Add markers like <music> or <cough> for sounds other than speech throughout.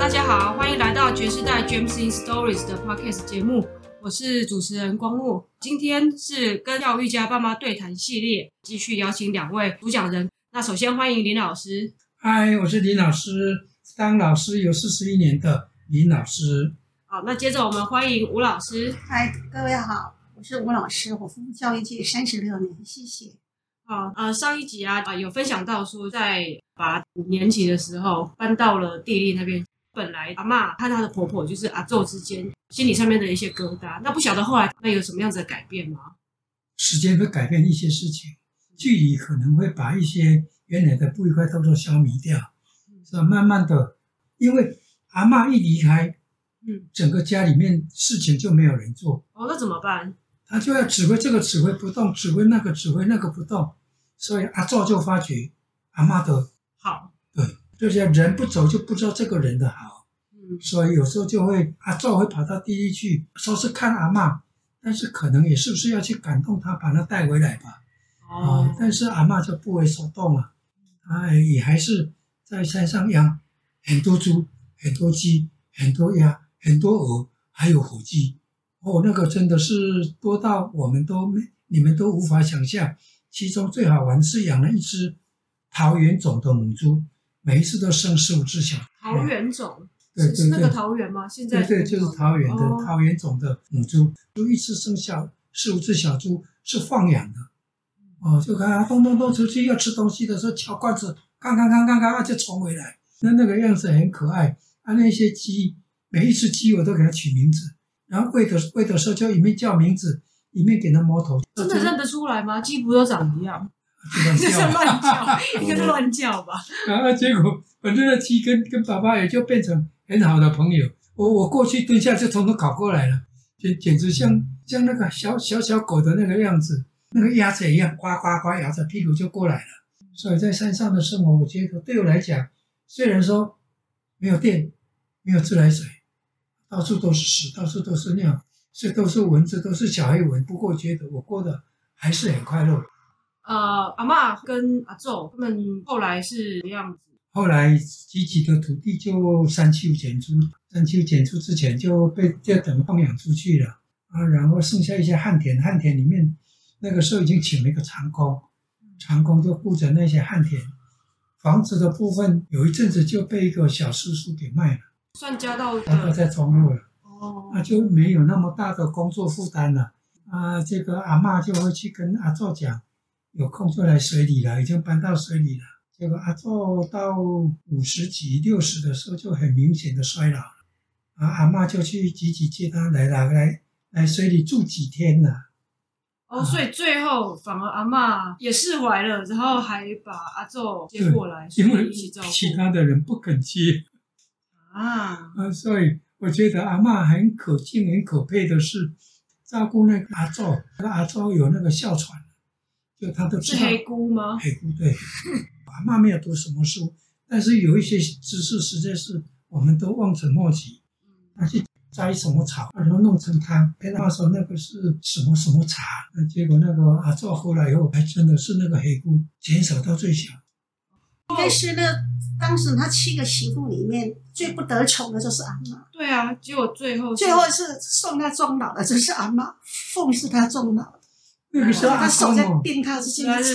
大家好，欢迎来到爵士代 James in Stories 的 Podcast 节目，我是主持人光木。今天是跟教育家爸妈对谈系列，继续邀请两位主讲人。那首先欢迎林老师。嗨，我是林老师，当老师有四十一年的林老师。好，那接着我们欢迎吴老师。嗨，各位好，我是吴老师，我服务教育界三十六年，谢谢。好，呃，上一集啊，有分享到说，在把五年级的时候搬到了地利那边。本来阿嬷和她的婆婆就是阿昼之间心理上面的一些疙瘩，那不晓得后来那有什么样子的改变吗？时间会改变一些事情，距离可能会把一些原来的不愉快都都消弭掉，是吧？慢慢的，因为阿嬷一离开，嗯，整个家里面事情就没有人做。哦，那怎么办？他就要指挥这个指挥不动，指挥那个指挥那个不动，所以阿昼就发觉阿嬷的。就是人不走就不知道这个人的好，嗯，所以有时候就会阿祖会跑到地里去，说是看阿嬷，但是可能也是不是要去感动他，把他带回来吧，哦，呃、但是阿嬷就不为所动了，他也还是在山上养很多猪、很多鸡、很多鸭、很多鹅，还有火鸡，哦，那个真的是多到我们都没你们都无法想象。其中最好玩是养了一只桃园种的母猪。每一次都生四五只小桃园种，对对对，是那个桃园吗？现在对对，就是桃园的、哦、桃园种的母猪，就一次生小四五只小猪，是放养的。哦，就看它咚咚咚出去要吃东西的时候，敲罐子，刚刚刚刚刚就冲回来，那那个样子很可爱。啊，那些鸡，每一只鸡我都给它取名字，然后喂的喂的时候就一面叫名字，一面给它摸头。真的认得出来吗？鸡不都长一样？<laughs> 这是乱叫，<laughs> 应该是乱叫吧。然后结果，反正那鸡跟跟爸爸也就变成很好的朋友。我我过去蹲下就从头搞过来了，简简直像像那个小小小狗的那个样子，那个鸭子一样，呱呱呱摇着屁股就过来了。所以在山上的生活，我觉得对我来讲，虽然说没有电，没有自来水，到处都是屎，到处都是尿，这都是蚊子，都是小黑蚊。不过我觉得我过得还是很快乐。呃，阿嬷跟阿昼他们后来是什么样子？后来集集的土地就山丘减租，山丘减租之前就被就等放养出去了。啊，然后剩下一些旱田，旱田里面那个时候已经请了一个长工，长工就负责那些旱田，房子的部分有一阵子就被一个小叔叔给卖了，算加到交到在中路了，哦，那就没有那么大的工作负担了。啊，这个阿嬷就会去跟阿昼讲。有空就来水里了，已经搬到水里了。结果阿祖到五十几、六十的时候就很明显的衰老了，啊，阿嬷就去集集接他来了，来来水里住几天了。哦，所以最后反而阿嬷也释怀了，然后还把阿祖接过来，因为其他的人不肯接啊。啊，所以我觉得阿嬷很可敬、很可佩的是照顾那个阿祖，那个阿祖有那个哮喘。就他都知道是黑姑吗？黑姑对，<laughs> 阿嬷没有读什么书，但是有一些知识实在是我们都望尘莫及。他去摘什么草，然后弄成汤，跟他说那个是什么什么茶，那结果那个阿祖后来以后还真的是那个黑姑减少到最小。应该是呢当时他七个媳妇里面最不得宠的就是阿嬷。对啊，结果最后最后是送他终老的就是阿嬷，奉是他终老。那个时候阿公哦，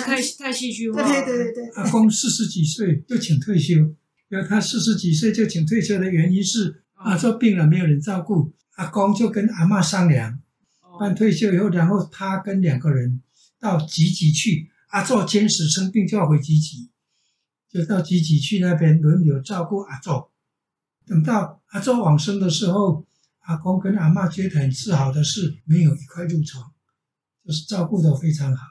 太太戏剧化。对对对对，阿公四十几岁就请退休，然后他四十几岁就请退休的原因是阿祖病了没有人照顾，阿公就跟阿嬷商量，办退休以后，然后他跟两个人到集集去，阿祖坚持生病就要回集集，就到集集去那边轮流照顾阿祖。等到阿祖往生的时候，阿公跟阿嬷觉得很自豪的是没有一块褥疮。就是照顾的非常好，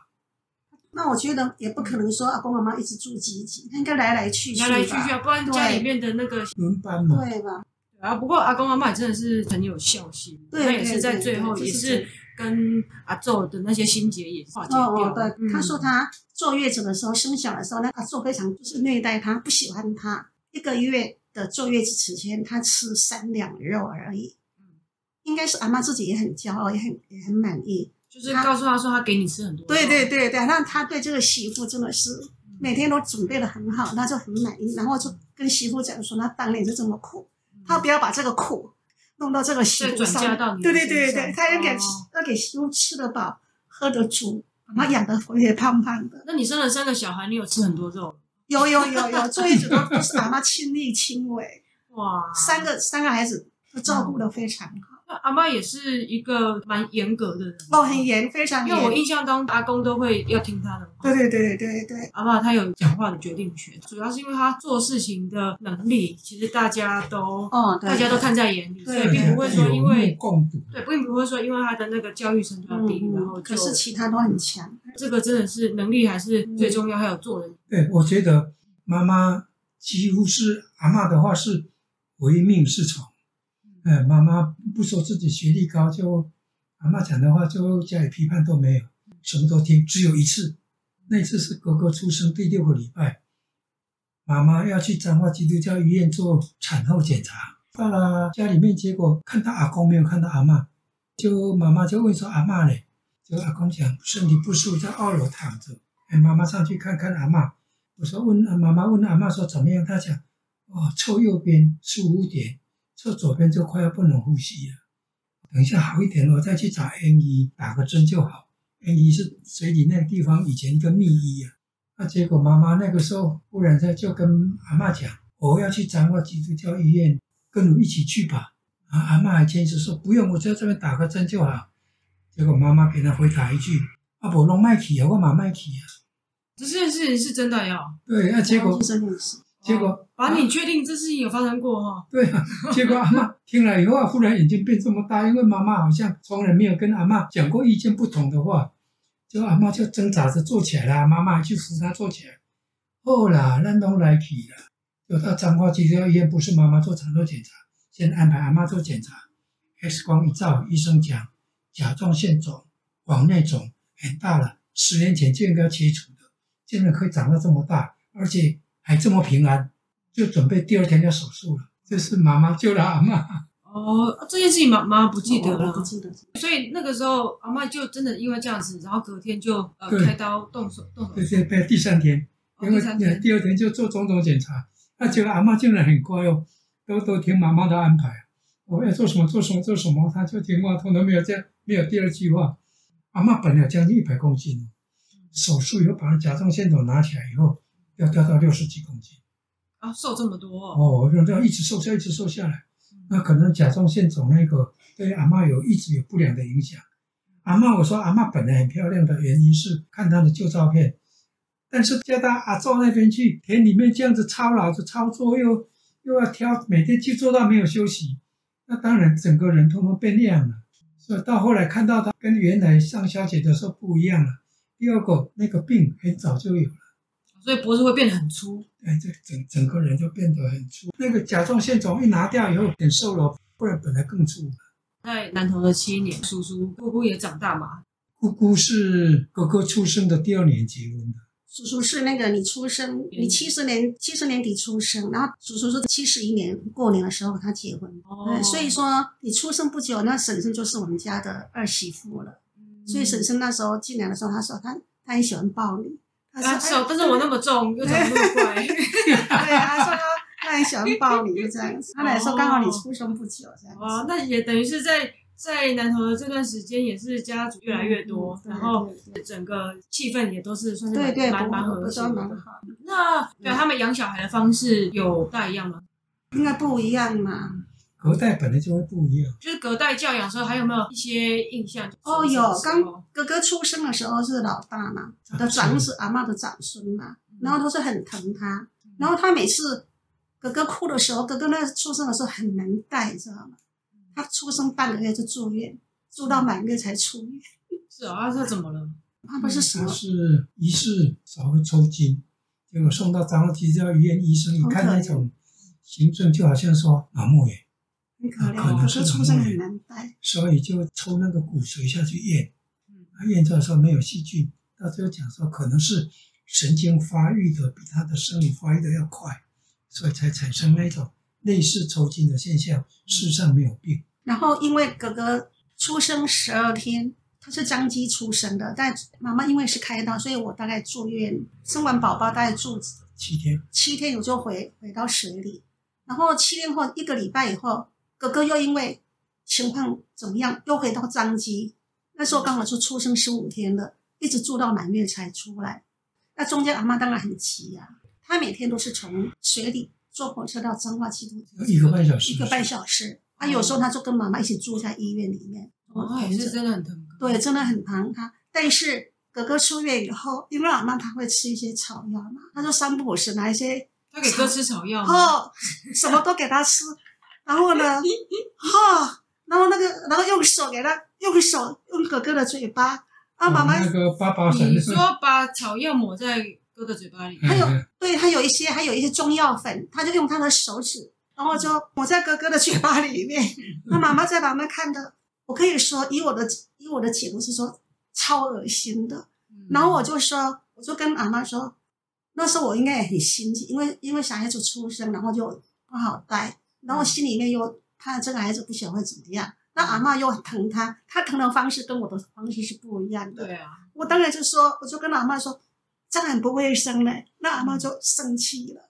那我觉得也不可能说阿公阿妈一直住集集，应该来来去去，来来去去啊，不然家里面的那个轮班嘛，对吧？啊，不过阿公阿妈真的是很有孝心，他也是在最后也是跟阿祖的那些心结也化解掉。哦，对，他说他坐月子的时候生小的时候，那阿祖非常就是虐待他，不喜欢他。一个月的坐月子期间，他吃三两肉而已。应该是阿妈自己也很骄傲，也很也很满意。就是告诉他说，他给你吃很多。对对对对，那他对这个媳妇真的是每天都准备的很好，他就很满意。然后就跟媳妇讲说，他当年就这么苦，他不要把这个苦弄到这个媳妇上。对对对对，他要给、哦、要给媳妇吃得饱，喝得足，把他养得肥肥胖胖的。那你生了三个小孩，你有吃很多肉？有有有有，坐月子都都是妈妈亲力亲为。<laughs> 哇，三个三个孩子都照顾的非常好。阿妈也是一个蛮严格的人哦，很严，非常严。因为我印象当中，阿公都会要听他的话。对对对对对对。阿妈她有讲话的决定权，主要是因为她做事情的能力，其实大家都哦，大家都看在眼里，所以并不会说因为共对，并不会说因为她的那个教育程度要低，然后可是其他都很强。这个真的是能力还是最重要，还有做人。对，我觉得妈妈几乎是阿妈的话是唯命是从。哎，妈妈不说自己学历高，就阿嬷讲的话就家里批判都没有，什么都听。只有一次，那次是哥哥出生第六个礼拜，妈妈要去彰化基督教医院做产后检查，到了家里面，结果看到阿公没有看到阿嬷，就妈妈就问说阿嬷嘞，就阿公讲身体不舒服，在二楼躺着。哎，妈妈上去看看阿嬷，我说问妈妈问阿嬷说怎么样？她讲哦，侧右边十五点。侧左边就快要不能呼吸了，等一下好一点了，我再去找 N 一打个针就好。N 一是水里那个地方以前一个秘医啊。那结果妈妈那个时候忽然间就跟阿嬷讲，我要去彰化基督教医院，跟我一起去吧。啊，阿嬷还坚持说不用，我在这边打个针就好。结果妈妈给他回答一句：阿伯弄麦去啊，我马麦去啊。这件事情是真的哟。对，那结果。结果，把、哦、你确定这事情有发生过哈？<laughs> 对啊，结果阿嬷听了以后啊，忽然眼睛变这么大，因为妈妈好像从来没有跟阿嬷讲过意见不同的话，就阿嬷就挣扎着坐起来了，妈妈还去扶她坐起来。后来那都来去了，有到彰化基督教医院，不是妈妈做产后检查，先安排阿嬷做检查，X 光一照，医生讲甲状腺肿，往内肿很大了，十年前就应该切除的，现在可以长到这么大，而且。还这么平安，就准备第二天要手术了。这是妈妈救了阿嬷。哦，这件事情妈妈不记得了，哦、不记得。所以那个时候阿嬷就真的因为这样子，然后隔天就呃开刀动手动手术。对对对，第三天，因为第二天就做种种检查。那结果阿嬷竟然很乖哦，都都听妈妈的安排。我要做什么做什么做什么，她就听话，从来没有这样，没有第二句话。阿嬷本来将近一百公斤，手术以后把甲状腺肿拿起来以后。要掉到六十几公斤啊，瘦这么多哦！就这样一直瘦下，一直瘦下来，那可能甲状腺肿那个对阿嬷有一直有不良的影响。阿嬷，我说阿嬷本来很漂亮的原因是看她的旧照片，但是叫到阿祖那边去，田里面这样子操劳着操作，又又要挑，每天去做到没有休息，那当然整个人通通变样了。所以到后来看到她跟原来上小姐的时候不一样了。第二个那个病很早就有了。所以脖子会变得很粗，哎，这整整个人就变得很粗。那个甲状腺肿一拿掉以后，变瘦了，不然本来更粗。在南投的七年，叔叔姑姑也长大嘛。姑姑是哥哥出生的第二年结婚的。叔叔是那个你出生，你七十年七十年底出生，然后叔叔是七十一年过年的时候他结婚。哦。所以说你出生不久，那婶婶就是我们家的二媳妇了。嗯。所以婶婶那时候进来的时候，她说她她很喜欢抱你。他手，但是我那么重，又长那么快。<laughs> 对，他说他很喜欢抱你，就这样子。他来说刚好你出生不久，这样子。哦，那也等于是在在南投的这段时间，也是家族越来越多，然后整个气氛也都是算是蛮蛮和谐的。那对他们养小孩的方式有大一样吗？应该不一样嘛。隔代本来就会不一样，就是隔代教养的时候，还有没有一些印象？哦，有，刚哥哥出生的时候是老大嘛，我的长子阿嬷的长孙嘛，然后都是很疼他，然后他每次哥哥哭的时候，哥哥那出生的时候很难带，知道吗？他出生半个月就住院，住到满月才出院。是啊，他怎么了？他不是什么？是疑似稍微抽筋，结果送到彰化基督教医院，医生一看那种形状，就好像说脑膜炎。可能是出生很难带，所以就抽那个骨髓下去验，他验出来说没有细菌，到最后讲说可能是神经发育的比他的生理发育的要快，所以才产生那种类似抽筋的现象。事实上没有病。然后因为哥哥出生十二天，他是张机出生的，但妈妈因为是开刀，所以我大概住院生完宝宝大概住七天，七天我就回回到水里。然后七天后一个礼拜以后，哥哥又因为情况怎么样，又回到张基。那时候刚好就出生十五天了，一直住到满月才出来。那中间阿妈当然很急呀、啊，她每天都是从水里坐火车到彰化基督一个半小时，一个半小时。啊，有时候她就跟妈妈一起住在医院里面。哦，也是真的很疼。对，真的很疼他。但是哥哥出院以后，因为阿妈她会吃一些草药嘛，她就三不五时拿一些。他给哥吃草药。哦，什么都给他吃。然后呢，<laughs> 哈、哦，然后那个，然后用手给他，用手用哥哥的嘴巴。啊，妈妈。你说把草药抹在哥哥嘴巴里。还有，<laughs> 对，他有一些，还有一些中药粉，他就用他的手指。然后就抹在哥哥的嘴巴里面，<laughs> 那妈妈在旁边看的，我可以说以我的以我的解读是说超恶心的。然后我就说，我就跟阿妈说，那时候我应该也很心急，因为因为小孩子出生，然后就不好带，然后心里面又怕这个孩子不晓得会怎么样。那阿妈又很疼他，他疼的方式跟我的方式是不一样的。对啊，我当然就说，我就跟阿妈说，这样很不卫生嘞。那阿妈就生气了。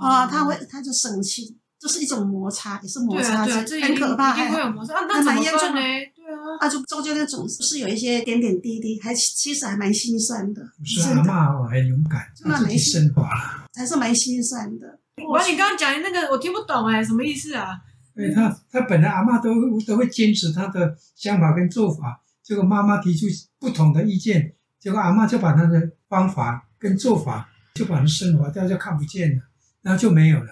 啊、哦，他会，他就生气，这、就是一种摩擦，也是摩擦，对啊对啊、很可怕，还会有摩擦，那蛮严重的。对啊，啊，就中间那种是有一些点点滴滴，还其实还蛮心酸的。是阿妈，我还勇敢，那没升华了，还是蛮心酸的。我你刚刚讲的那个，我听不懂哎，什么意思啊？对他，他本来阿嬷都都会坚持他的想法跟做法，结果妈妈提出不同的意见，结果阿嬷就把他的方法跟做法就把它升华掉，就看不见了。然后就没有了，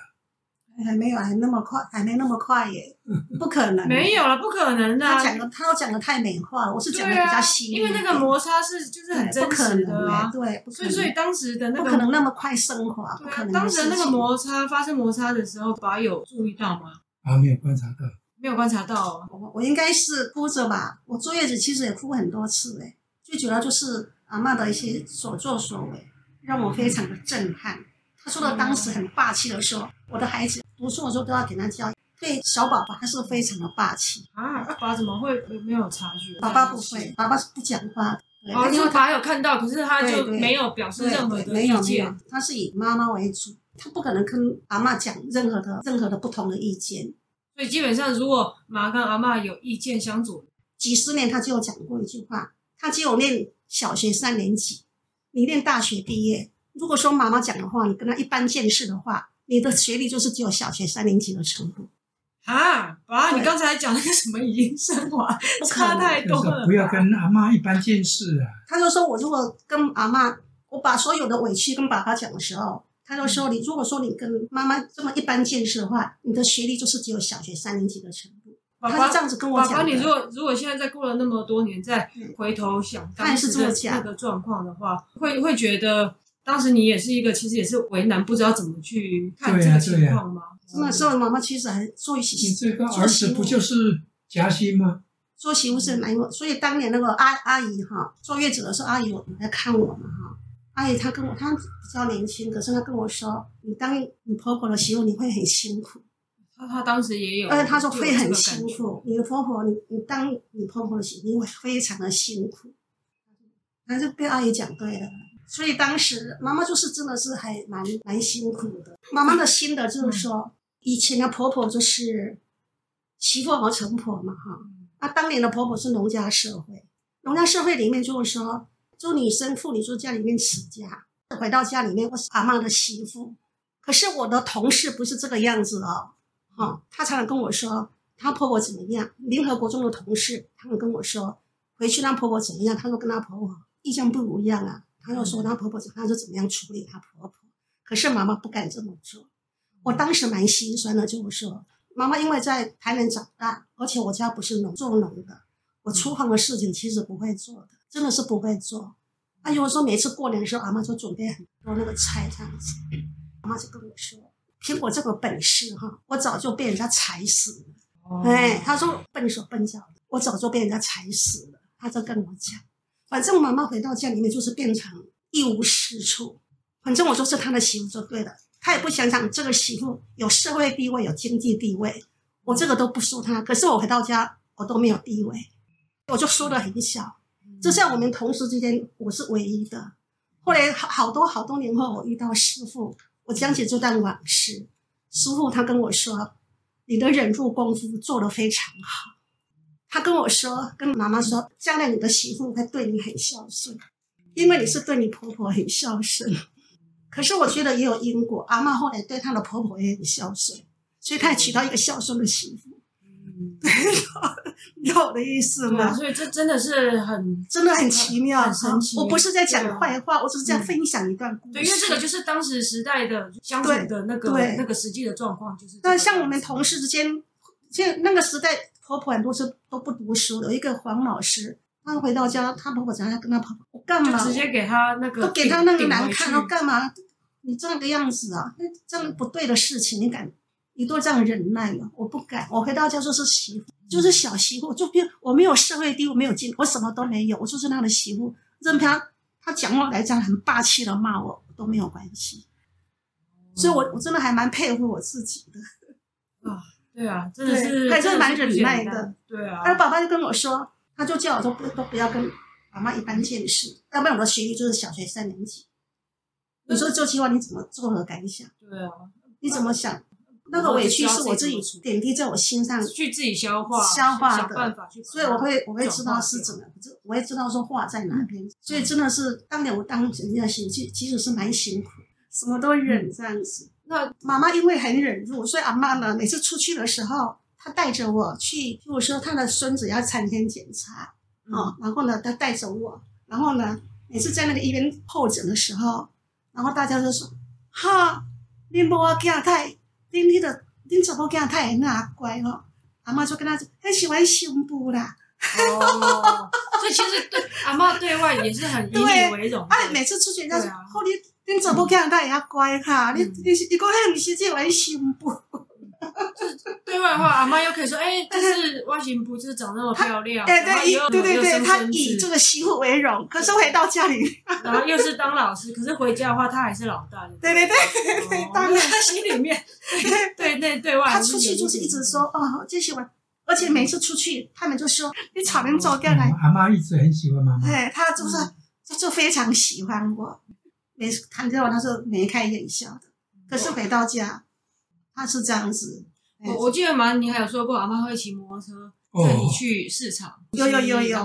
还没有，还那么快，还没那么快耶，<laughs> 不可能，没有了，不可能的。他讲的，他都讲的太美化了，我是讲的比较细腻，因为那个摩擦是就是很真实的啊，对，所以所以当时的那个不可能那么快升华，不可能。当时的那个摩擦发生摩擦的时候，爸有注意到吗？啊，没有观察到，没有观察到。我我应该是哭着吧，我坐月子其实也哭很多次诶，最主要就是阿嬷的一些所作所为，让我非常的震撼。说到当时很霸气的时候，我的孩子读书的时候都要给他教。对小宝宝，他是非常的霸气啊！爸爸怎么会没有察觉？爸爸不会，爸爸是不讲话。哦，因为他有看到，可是他就没有表示任何的意见。他是以妈妈为主，他不可能跟阿嬷讲任何的任何的不同的意见。所以基本上，如果妈跟阿嬷有意见相左，几十年他就有讲过一句话：他只有念小学三年级，你念大学毕业。如果说妈妈讲的话，你跟他一般见识的话，你的学历就是只有小学三年级的程度。啊，爸，你刚才讲那个什么语音升华，差太多了。不要跟阿妈一般见识啊。他就说我如果跟阿妈，我把所有的委屈跟爸爸讲的时候，他就说你如果说你跟妈妈这么一般见识的话，你的学历就是只有小学三年级的程度。爸爸他是这样子跟我讲。爸爸，你如果如果现在再过了那么多年，再回头想当时的那个状况的话，会会觉得。当时你也是一个，其实也是为难，不知道怎么去看这个情况吗？那时候妈妈其实还做媳妇，你这个儿子不就是夹心吗？做媳妇是蛮，所以当年那个阿阿姨哈坐月子的时候，阿姨我来看我嘛哈。阿姨她跟我，她比较年轻，可是她跟我说，你当你婆婆的媳妇，你会很辛苦。她她当时也有，而且她说会很辛苦。你的婆婆，你你当你婆婆的媳妇，你会非常的辛苦。那就被阿姨讲对了。所以当时妈妈就是真的是还蛮蛮辛苦的。妈妈的心得就是说，以前的婆婆就是媳妇熬成婆嘛，哈。那当年的婆婆是农家社会，农家社会里面就是说，就女生妇女就家里面持家，回到家里面我是阿妈的媳妇。可是我的同事不是这个样子哦，哈，她常常跟我说她婆婆怎么样。联合国中的同事，他们跟我说回去让婆婆怎么样，她说跟她婆婆意见不一样啊。她又说她婆婆，她就怎么样处理她婆婆，可是妈妈不敢这么做。我当时蛮心酸的，就是说，妈妈因为在台南长大，而且我家不是农做农的，我厨房的事情其实不会做的，真的是不会做。啊，有时候每次过年的时候，阿妈就准备很多那个菜这样子，妈妈就跟我说：“凭我这个本事哈，我早就被人家踩死了。”哎，她说笨手笨脚的，我早就被人家踩死了。她就跟我讲。反正妈妈回到家里面就是变成一无是处，反正我就是她的媳妇就对了，她也不想想这个媳妇有社会地位、有经济地位，我这个都不输她。可是我回到家，我都没有地位，我就输得很小。就像我们同事之间，我是唯一的。后来好好多好多年后，我遇到师父，我讲起这段往事，师傅他跟我说，你的忍辱功夫做得非常好。他跟我说，跟妈妈说，将来你的媳妇会对你很孝顺，因为你是对你婆婆很孝顺。可是我觉得也有因果，阿嬷后来对她的婆婆也很孝顺，所以她也娶到一个孝顺的媳妇。嗯，对，<laughs> 你懂我的意思吗？所以这真的是很，真的很奇妙，很神奇。我不是在讲坏话，我只是在分享一段故事。对，因为这个就是当时时代的相处的那个那个实际的状况，就是。那像我们同事之间，现那个时代。婆婆很多是都不读书，有一个黄老师，她回到家，她婆婆常常跟她婆婆：“我干嘛？”直接给她那个，都给她那个难看，我干嘛？你这样个样子啊，那这样不对的事情，你敢？你都这样忍耐了，我不敢。我回到家就是媳妇，就是小媳妇，就变我没有社会地位，没有进，我什么都没有，我就是他的媳妇。任凭他他讲话来讲很霸气的骂我都没有关系，所以我我真的还蛮佩服我自己的 <laughs> 啊。对啊，真的是，还是蛮忍耐的。对啊，他爸爸就跟我说，他就叫我说不都不要跟妈妈一般见识，要不然我的学历就是小学三年级。你说这句话你怎么作何感想？对啊，你怎么想？那个委屈是我自己点滴在我心上，去自己消化，消化的。办法去，所以我会我会知道是怎么，我会知道说话在哪边。所以真的是当年我当人家媳妇，其其实是蛮辛苦，什么都忍这样子。那妈妈因为很忍辱，所以阿妈呢，每次出去的时候，她带着我去，譬如说她的孙子要产前检查，嗯、哦，然后呢，她带着我，然后呢，每次在那个医院候诊的时候，然后大家都说，哈，恁某仔囝太，恁迄个恁查某囝太那乖哦，阿妈就跟他说，很喜欢胸部啦，哦，所以其实对阿嬷对外也是很以你为荣，哎，每次出去人家说，后你。你怎么看他也要乖哈？你你你过来，你是这玩胸部。对外的话，阿妈又可以说：“哎，但是 <laughs> 外形不是长那么漂亮。”对对对对对，他以这个媳妇为荣。可是回到家里，<laughs> 然后又是当老师。可是回家的话，她还是老大。对对对对，当然他心里面对对对对外，他出去就是一直说：“哦，就喜欢。”而且每次出去，他们就说：“你草人走过来。”阿妈一直很喜欢妈妈。对，他就是就就非常喜欢我。每次谈之后，他是眉开眼笑的。可是回到家，他是这样子。我我记得妈，你还有说过，阿妈会骑摩托车带你去市场。有有有有。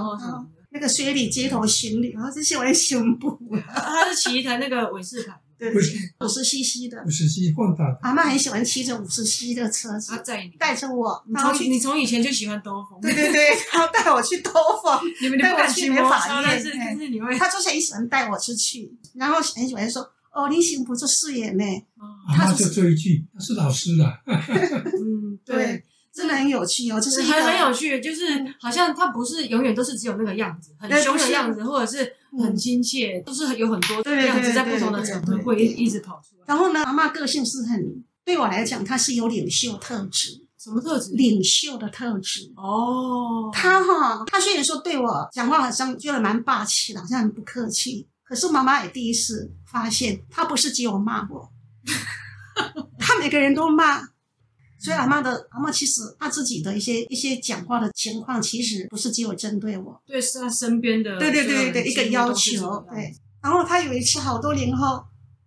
那个水里街头巡礼，然后这些我的胸部。他是骑一台那个伟士牌，对，五十 CC 的。五十 CC 放大。阿妈很喜欢骑着五十 CC 的车子，他载你，带着我。你从你从以前就喜欢兜风。对对对，<laughs> 他带我去兜风。你们带我去美发院，是是你会。他就是很喜欢带我出去，然后很喜欢说。哦，你幸福就饰演呢。他就这一句，他是老师的。嗯，对，真的很有趣哦，就是很很有趣，就是好像他不是永远都是只有那个样子，很凶的样子，或者是很亲切，都是有很多样子在不同的场合会一直跑出来。然后呢，阿妈个性是很，对我来讲，她是有领袖特质。什么特质？领袖的特质。哦，他哈，他虽然说对我讲话好像觉得蛮霸气的，好像很不客气。可是妈妈也第一次发现，他不是只有骂我，<laughs> 他每个人都骂。所以阿妈的阿妈其实她自己的一些一些讲话的情况，其实不是只有针对我，对，是她身边的。对对对对，一个要求。对。然后她有一次好多年后，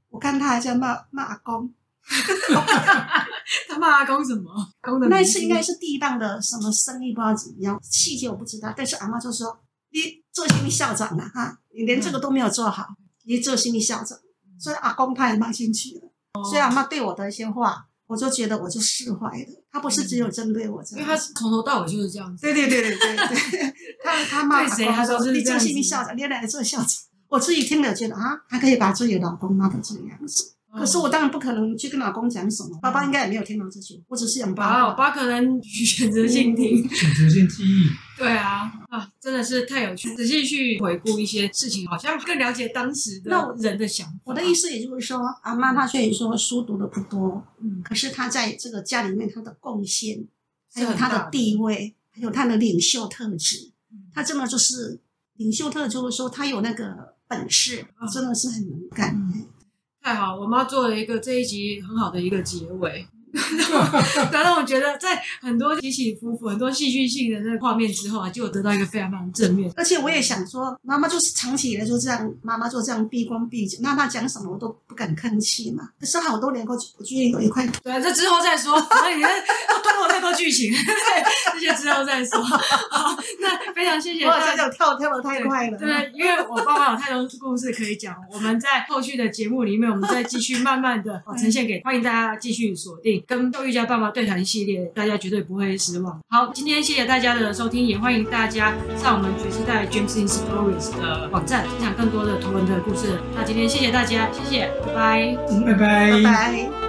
我看她还在骂骂阿公。<laughs> 他骂阿公什么？公的。那一次应该是地当的什么生意，不知道怎么样，细节我不知道。但是阿妈就说：“你做什么校长啊？哈。”你连这个都没有做好，你做心理校长，所以阿公他也骂进去了。所以阿妈对我的一些话，我就觉得我就释怀了。他不是只有针对我这样，因为他从头到尾就是这样子。对对对对对对，<laughs> 他他骂谁，他说你做心理校长，你来做校长。我自己听了觉得啊，他可以把自己的老公骂成这个样子。可是我当然不可能去跟老公讲什么，爸爸应该也没有听到这句，我只是想爸爸可能选择性听，选择性记忆。对啊，啊，真的是太有趣，仔细去回顾一些事情，好像更了解当时的人的想法。我的意思也就是说，阿妈她虽然说书读的不多，嗯，可是她在这个家里面她的贡献，还有她的地位，还有她的领袖特质，她真的就是领袖特质，就是说她有那个本事，真的是很能干。太好，我妈做了一个这一集很好的一个结尾。<laughs> 然后我觉得在很多起起伏伏、很多戏剧性的那个画面之后啊，就有得到一个非常非常正面。而且我也想说，妈妈就是长期以来就这样，妈妈就这样闭关闭嘴，妈妈讲什么我都不敢吭气嘛。可是好多年过去，我居然有一块。<laughs> 对，这之后再说。所以你看，拖了太多剧情，这些之后再说。好，那非常谢谢。我好像跳跳的太快了。对，对，因为我爸爸有太多故事可以讲，我们在后续的节目里面，我们再继续慢慢的呈现给，欢迎大家继续锁定跟教育家爸爸对谈系列，大家绝对不会失望。好，今天谢谢大家的收听，也欢迎大家上我们爵士代 James in Stories 的网站，分享更多的图文的故事。那今天谢谢大家，谢谢，拜拜，拜拜，拜拜。